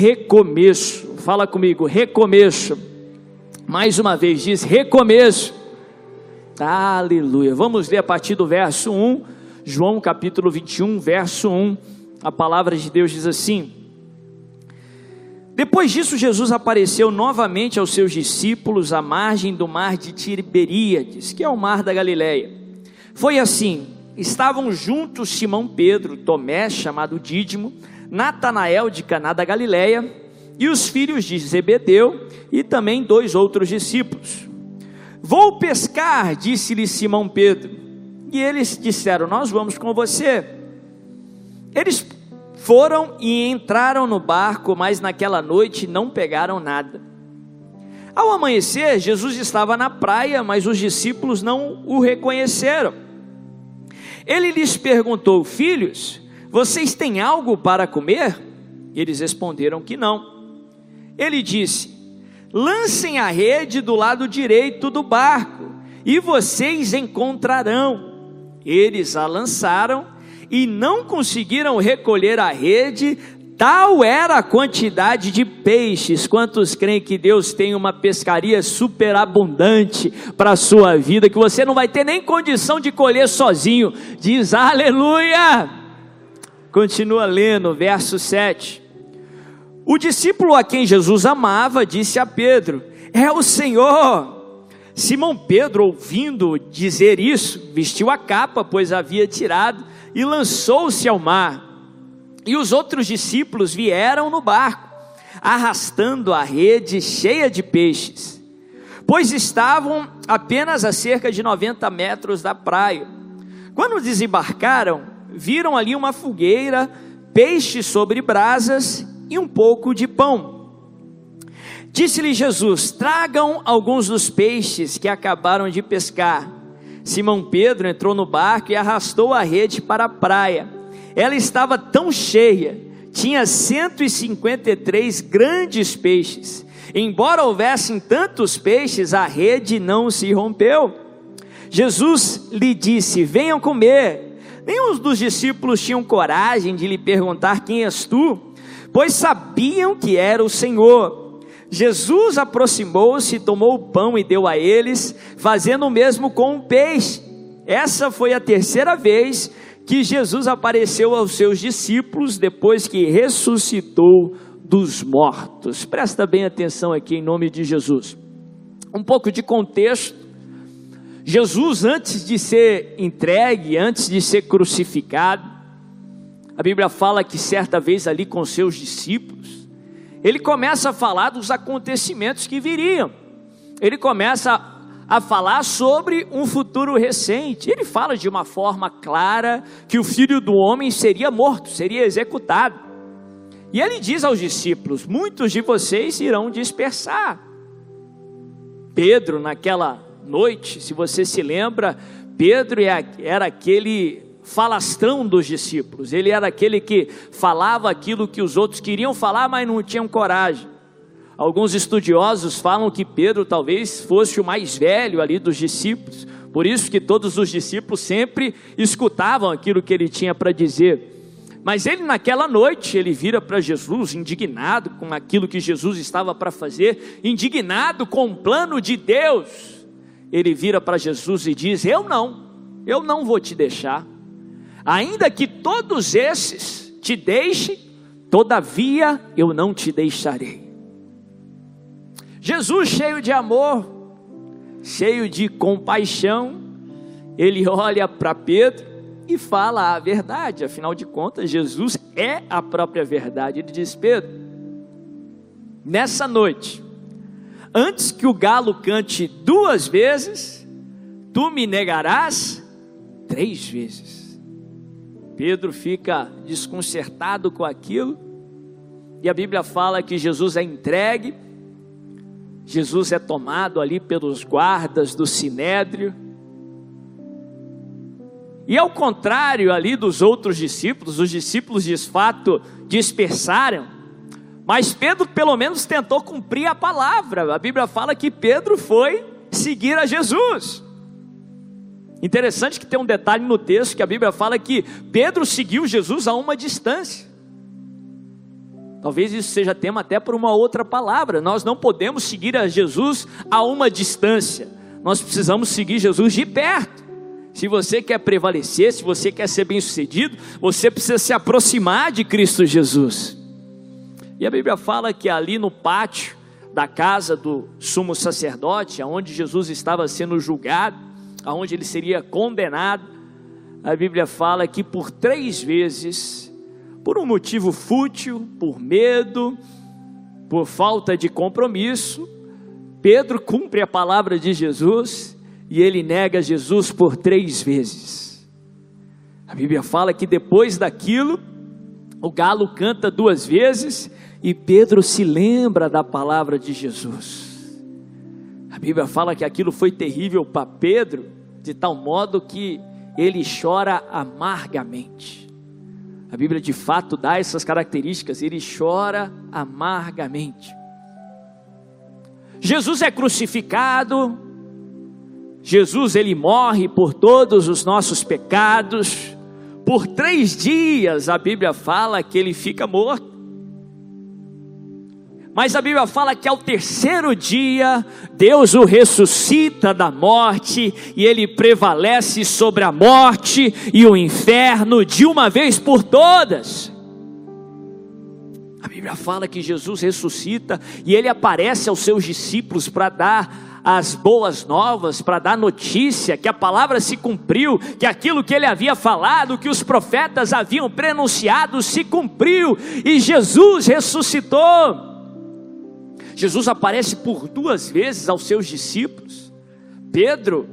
recomeço. Fala comigo, recomeço. Mais uma vez, diz recomeço. Aleluia. Vamos ler a partir do verso 1, João capítulo 21, verso 1. A palavra de Deus diz assim: Depois disso, Jesus apareceu novamente aos seus discípulos à margem do mar de Tiberíades, que é o mar da Galileia. Foi assim: estavam juntos Simão Pedro, Tomé, chamado Dídimo, Natanael de Caná da Galileia, e os filhos de Zebedeu, e também dois outros discípulos. Vou pescar, disse-lhe Simão Pedro. E eles disseram: Nós vamos com você. Eles foram e entraram no barco, mas naquela noite não pegaram nada. Ao amanhecer, Jesus estava na praia, mas os discípulos não o reconheceram. Ele lhes perguntou: Filhos, vocês têm algo para comer? Eles responderam que não. Ele disse: Lancem a rede do lado direito do barco, e vocês encontrarão. Eles a lançaram e não conseguiram recolher a rede, tal era a quantidade de peixes. Quantos creem que Deus tem uma pescaria superabundante para a sua vida, que você não vai ter nem condição de colher sozinho? Diz aleluia! Continua lendo, verso 7. O discípulo a quem Jesus amava disse a Pedro: É o Senhor. Simão Pedro, ouvindo dizer isso, vestiu a capa, pois havia tirado, e lançou-se ao mar. E os outros discípulos vieram no barco, arrastando a rede cheia de peixes, pois estavam apenas a cerca de 90 metros da praia. Quando desembarcaram, viram ali uma fogueira, peixes sobre brasas e um pouco de pão. Disse-lhe Jesus: Tragam alguns dos peixes que acabaram de pescar. Simão Pedro entrou no barco e arrastou a rede para a praia. Ela estava tão cheia, tinha 153 grandes peixes. Embora houvessem tantos peixes, a rede não se rompeu. Jesus lhe disse: Venham comer. Nenhum dos discípulos tinham coragem de lhe perguntar: Quem és tu? pois sabiam que era o Senhor. Jesus aproximou-se, tomou o pão e deu a eles, fazendo o mesmo com o peixe. Essa foi a terceira vez que Jesus apareceu aos seus discípulos depois que ressuscitou dos mortos. Presta bem atenção aqui em nome de Jesus. Um pouco de contexto. Jesus, antes de ser entregue, antes de ser crucificado, a Bíblia fala que certa vez ali com seus discípulos, ele começa a falar dos acontecimentos que viriam. Ele começa a falar sobre um futuro recente. Ele fala de uma forma clara que o filho do homem seria morto, seria executado. E ele diz aos discípulos: Muitos de vocês irão dispersar. Pedro, naquela noite, se você se lembra, Pedro é era aquele falastrão dos discípulos. Ele era aquele que falava aquilo que os outros queriam falar, mas não tinham coragem. Alguns estudiosos falam que Pedro talvez fosse o mais velho ali dos discípulos, por isso que todos os discípulos sempre escutavam aquilo que ele tinha para dizer. Mas ele naquela noite, ele vira para Jesus indignado com aquilo que Jesus estava para fazer, indignado com o plano de Deus. Ele vira para Jesus e diz: "Eu não, eu não vou te deixar ainda que todos esses te deixem, todavia eu não te deixarei. Jesus, cheio de amor, cheio de compaixão, ele olha para Pedro e fala a verdade, afinal de contas, Jesus é a própria verdade. Ele diz: Pedro, nessa noite, antes que o galo cante duas vezes, tu me negarás três vezes. Pedro fica desconcertado com aquilo, e a Bíblia fala que Jesus é entregue, Jesus é tomado ali pelos guardas do sinédrio, e ao contrário ali dos outros discípulos, os discípulos de fato dispersaram, mas Pedro pelo menos tentou cumprir a palavra. A Bíblia fala que Pedro foi seguir a Jesus. Interessante que tem um detalhe no texto que a Bíblia fala que Pedro seguiu Jesus a uma distância. Talvez isso seja tema até por uma outra palavra. Nós não podemos seguir a Jesus a uma distância. Nós precisamos seguir Jesus de perto. Se você quer prevalecer, se você quer ser bem-sucedido, você precisa se aproximar de Cristo Jesus. E a Bíblia fala que ali no pátio da casa do sumo sacerdote, aonde Jesus estava sendo julgado, aonde ele seria condenado, a Bíblia fala que por três vezes, por um motivo fútil, por medo, por falta de compromisso, Pedro cumpre a palavra de Jesus e ele nega Jesus por três vezes. A Bíblia fala que depois daquilo, o galo canta duas vezes e Pedro se lembra da palavra de Jesus. A Bíblia fala que aquilo foi terrível para Pedro, de tal modo que ele chora amargamente. A Bíblia de fato dá essas características, ele chora amargamente. Jesus é crucificado, Jesus ele morre por todos os nossos pecados, por três dias a Bíblia fala que ele fica morto. Mas a Bíblia fala que ao terceiro dia, Deus o ressuscita da morte e ele prevalece sobre a morte e o inferno de uma vez por todas. A Bíblia fala que Jesus ressuscita e ele aparece aos seus discípulos para dar as boas novas, para dar notícia que a palavra se cumpriu, que aquilo que ele havia falado, que os profetas haviam prenunciado, se cumpriu e Jesus ressuscitou. Jesus aparece por duas vezes aos seus discípulos. Pedro,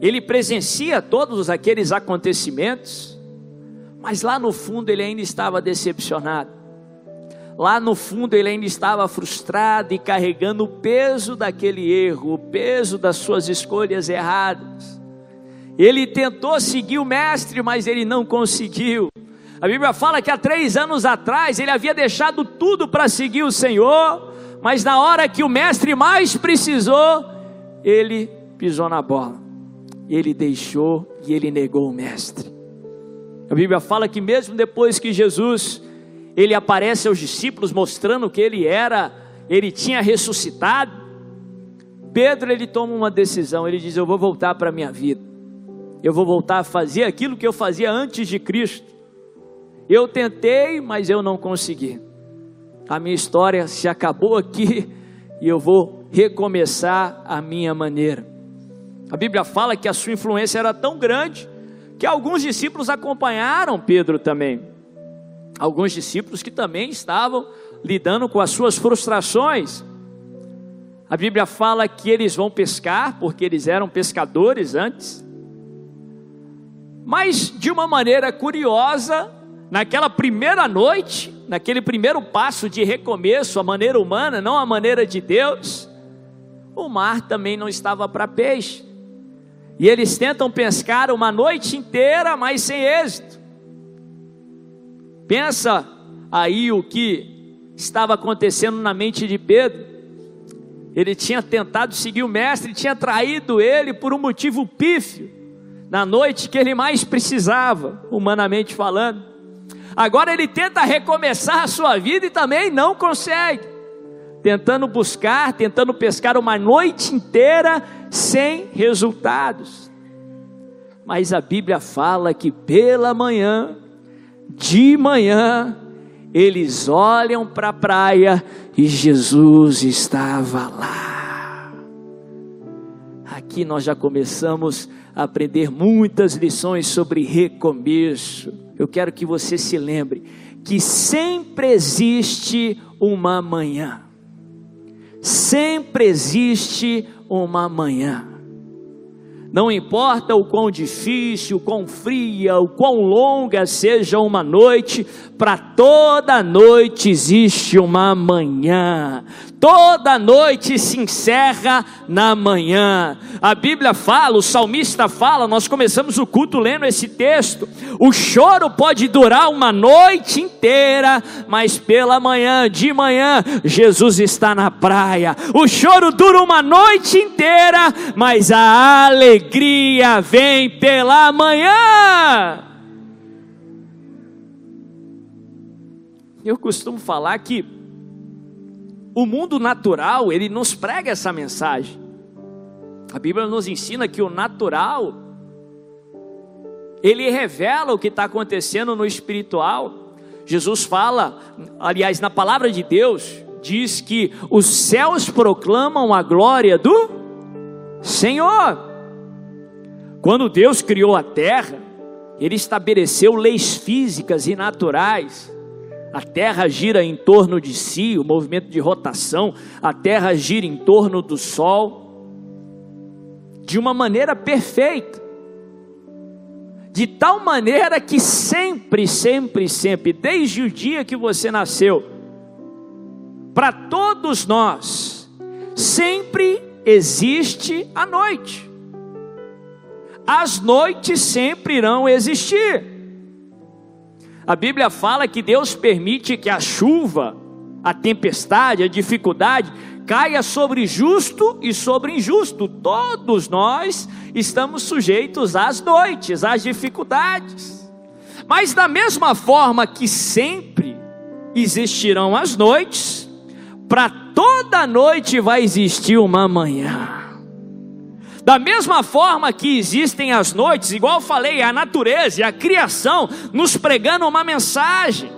ele presencia todos aqueles acontecimentos, mas lá no fundo ele ainda estava decepcionado. Lá no fundo ele ainda estava frustrado e carregando o peso daquele erro, o peso das suas escolhas erradas. Ele tentou seguir o mestre, mas ele não conseguiu. A Bíblia fala que há três anos atrás ele havia deixado tudo para seguir o Senhor, mas na hora que o mestre mais precisou, ele pisou na bola. Ele deixou e ele negou o mestre. A Bíblia fala que mesmo depois que Jesus ele aparece aos discípulos mostrando que ele era, ele tinha ressuscitado, Pedro ele toma uma decisão, ele diz: "Eu vou voltar para a minha vida. Eu vou voltar a fazer aquilo que eu fazia antes de Cristo. Eu tentei, mas eu não consegui a minha história se acabou aqui e eu vou recomeçar a minha maneira. A Bíblia fala que a sua influência era tão grande que alguns discípulos acompanharam Pedro também. Alguns discípulos que também estavam lidando com as suas frustrações. A Bíblia fala que eles vão pescar, porque eles eram pescadores antes. Mas de uma maneira curiosa, naquela primeira noite, naquele primeiro passo de recomeço, a maneira humana, não a maneira de Deus, o mar também não estava para peixe. E eles tentam pescar uma noite inteira, mas sem êxito. Pensa aí o que estava acontecendo na mente de Pedro. Ele tinha tentado seguir o mestre, tinha traído ele por um motivo pífio, na noite que ele mais precisava, humanamente falando. Agora ele tenta recomeçar a sua vida e também não consegue. Tentando buscar, tentando pescar uma noite inteira sem resultados. Mas a Bíblia fala que pela manhã, de manhã, eles olham para a praia e Jesus estava lá. Aqui nós já começamos a aprender muitas lições sobre recomeço eu quero que você se lembre que sempre existe uma manhã. Sempre existe uma manhã. Não importa o quão difícil, o quão fria, o quão longa seja uma noite, para toda noite existe uma manhã. Toda noite se encerra na manhã. A Bíblia fala, o salmista fala, nós começamos o culto lendo esse texto. O choro pode durar uma noite inteira, mas pela manhã, de manhã, Jesus está na praia. O choro dura uma noite inteira, mas a alegria vem pela manhã. eu costumo falar que o mundo natural, ele nos prega essa mensagem. A Bíblia nos ensina que o natural, ele revela o que está acontecendo no espiritual. Jesus fala, aliás, na palavra de Deus, diz que os céus proclamam a glória do Senhor. Quando Deus criou a terra, Ele estabeleceu leis físicas e naturais. A terra gira em torno de si, o movimento de rotação, a terra gira em torno do sol, de uma maneira perfeita. De tal maneira que sempre, sempre, sempre, desde o dia que você nasceu, para todos nós, sempre existe a noite. As noites sempre irão existir. A Bíblia fala que Deus permite que a chuva, a tempestade, a dificuldade caia sobre justo e sobre injusto. Todos nós estamos sujeitos às noites, às dificuldades. Mas da mesma forma que sempre existirão as noites, para toda noite vai existir uma manhã. Da mesma forma que existem as noites, igual falei, a natureza e a criação nos pregando uma mensagem.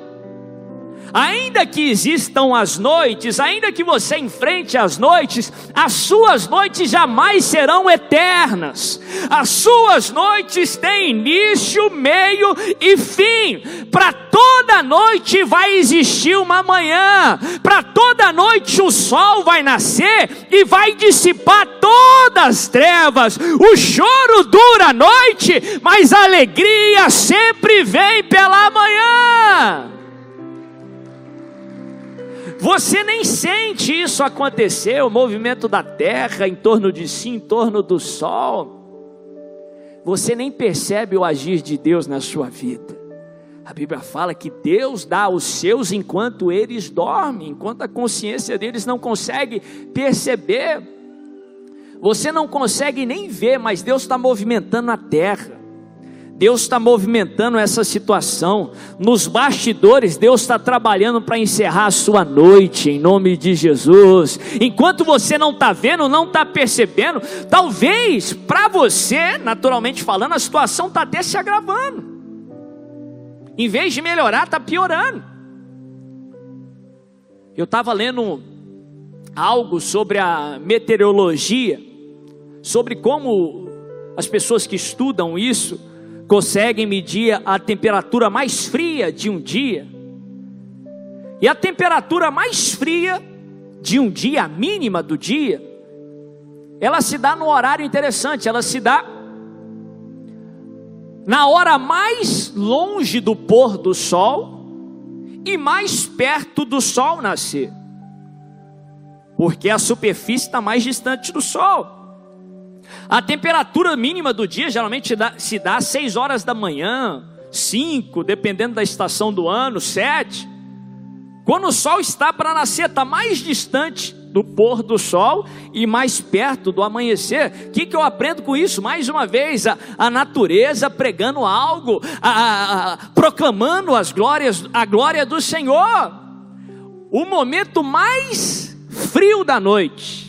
Ainda que existam as noites, ainda que você enfrente as noites, as suas noites jamais serão eternas. As suas noites têm início, meio e fim. Para toda noite vai existir uma manhã. Para toda noite o sol vai nascer e vai dissipar todas as trevas. O choro dura a noite, mas a alegria sempre vem pela manhã. Você nem sente isso acontecer, o movimento da terra em torno de si, em torno do sol. Você nem percebe o agir de Deus na sua vida. A Bíblia fala que Deus dá aos seus enquanto eles dormem, enquanto a consciência deles não consegue perceber. Você não consegue nem ver, mas Deus está movimentando a terra. Deus está movimentando essa situação. Nos bastidores, Deus está trabalhando para encerrar a sua noite, em nome de Jesus. Enquanto você não está vendo, não está percebendo, talvez para você, naturalmente falando, a situação está até se agravando. Em vez de melhorar, está piorando. Eu estava lendo algo sobre a meteorologia, sobre como as pessoas que estudam isso conseguem medir a temperatura mais fria de um dia. E a temperatura mais fria de um dia, a mínima do dia, ela se dá no horário interessante, ela se dá na hora mais longe do pôr do sol e mais perto do sol nascer, porque a superfície está mais distante do sol. A temperatura mínima do dia geralmente se dá às 6 horas da manhã, 5, dependendo da estação do ano, 7. Quando o sol está para nascer, está mais distante do pôr do sol e mais perto do amanhecer. O que, que eu aprendo com isso? Mais uma vez, a, a natureza pregando algo, a, a, proclamando as glórias, a glória do Senhor. O momento mais frio da noite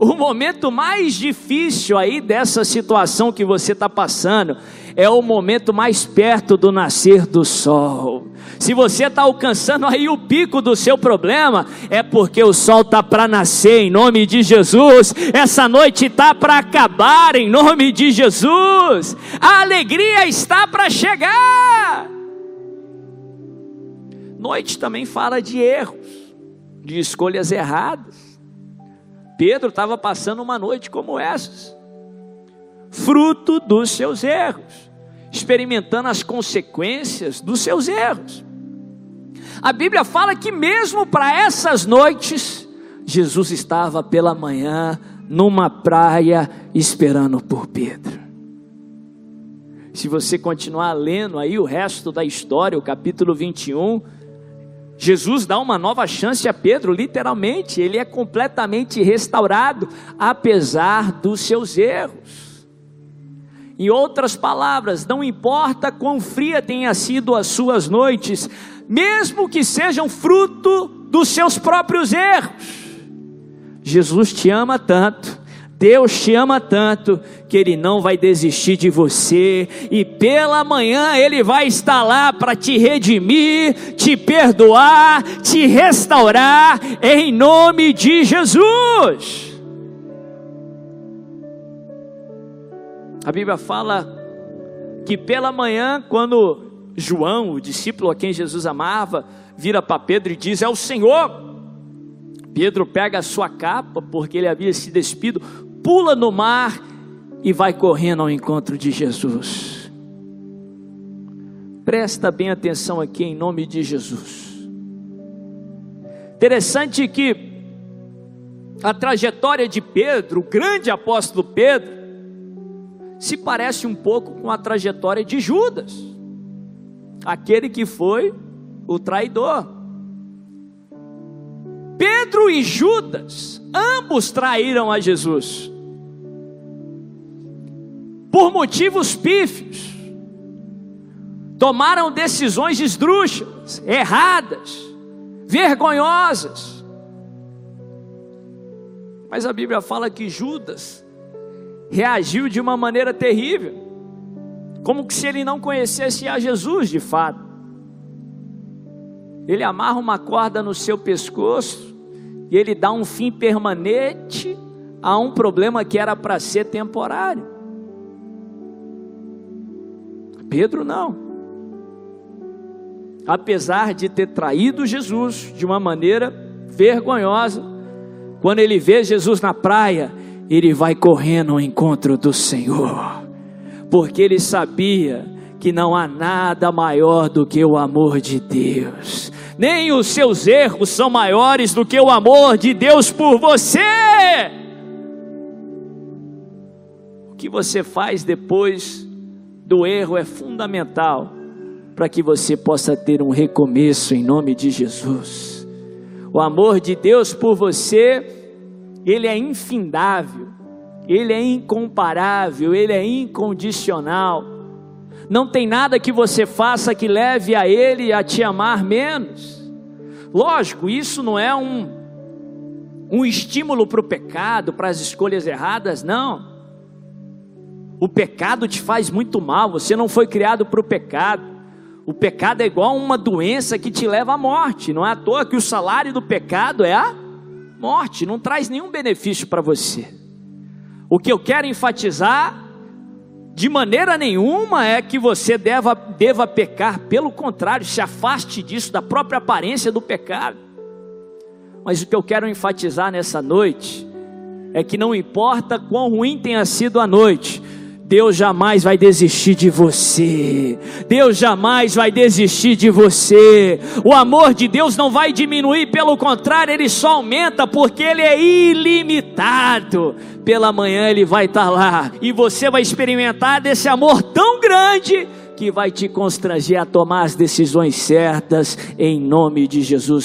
o momento mais difícil aí dessa situação que você está passando é o momento mais perto do nascer do sol. Se você está alcançando aí o pico do seu problema, é porque o sol está para nascer em nome de Jesus. Essa noite está para acabar em nome de Jesus. A alegria está para chegar. Noite também fala de erros, de escolhas erradas. Pedro estava passando uma noite como essas, fruto dos seus erros, experimentando as consequências dos seus erros. A Bíblia fala que mesmo para essas noites, Jesus estava pela manhã numa praia esperando por Pedro. Se você continuar lendo aí o resto da história, o capítulo 21, Jesus dá uma nova chance a Pedro, literalmente, ele é completamente restaurado, apesar dos seus erros. Em outras palavras, não importa quão fria tenha sido as suas noites, mesmo que sejam fruto dos seus próprios erros. Jesus te ama tanto, Deus te ama tanto, que Ele não vai desistir de você, e pela manhã Ele vai estar lá para te redimir, te perdoar, te restaurar, em nome de Jesus. A Bíblia fala que pela manhã, quando João, o discípulo a quem Jesus amava, vira para Pedro e diz: É o Senhor. Pedro pega a sua capa, porque ele havia se despido, pula no mar e vai correndo ao encontro de Jesus. Presta bem atenção aqui em nome de Jesus. Interessante que a trajetória de Pedro, o grande apóstolo Pedro, se parece um pouco com a trajetória de Judas, aquele que foi o traidor. Pedro e Judas, ambos traíram a Jesus, por motivos pífios, tomaram decisões esdrúxulas, erradas, vergonhosas. Mas a Bíblia fala que Judas reagiu de uma maneira terrível, como que se ele não conhecesse a Jesus de fato. Ele amarra uma corda no seu pescoço e ele dá um fim permanente a um problema que era para ser temporário. Pedro não. Apesar de ter traído Jesus de uma maneira vergonhosa, quando ele vê Jesus na praia, ele vai correndo ao encontro do Senhor, porque ele sabia que não há nada maior do que o amor de Deus, nem os seus erros são maiores do que o amor de Deus por você. O que você faz depois do erro é fundamental para que você possa ter um recomeço em nome de Jesus. O amor de Deus por você ele é infindável, ele é incomparável, ele é incondicional. Não tem nada que você faça que leve a ele a te amar menos. Lógico, isso não é um, um estímulo para o pecado, para as escolhas erradas, não. O pecado te faz muito mal, você não foi criado para o pecado. O pecado é igual uma doença que te leva à morte. Não é à toa que o salário do pecado é a morte, não traz nenhum benefício para você. O que eu quero enfatizar, de maneira nenhuma, é que você deva, deva pecar, pelo contrário, se afaste disso, da própria aparência do pecado. Mas o que eu quero enfatizar nessa noite é que não importa quão ruim tenha sido a noite, Deus jamais vai desistir de você. Deus jamais vai desistir de você. O amor de Deus não vai diminuir, pelo contrário, ele só aumenta porque ele é ilimitado. Pela manhã ele vai estar lá e você vai experimentar desse amor tão grande que vai te constranger a tomar as decisões certas em nome de Jesus.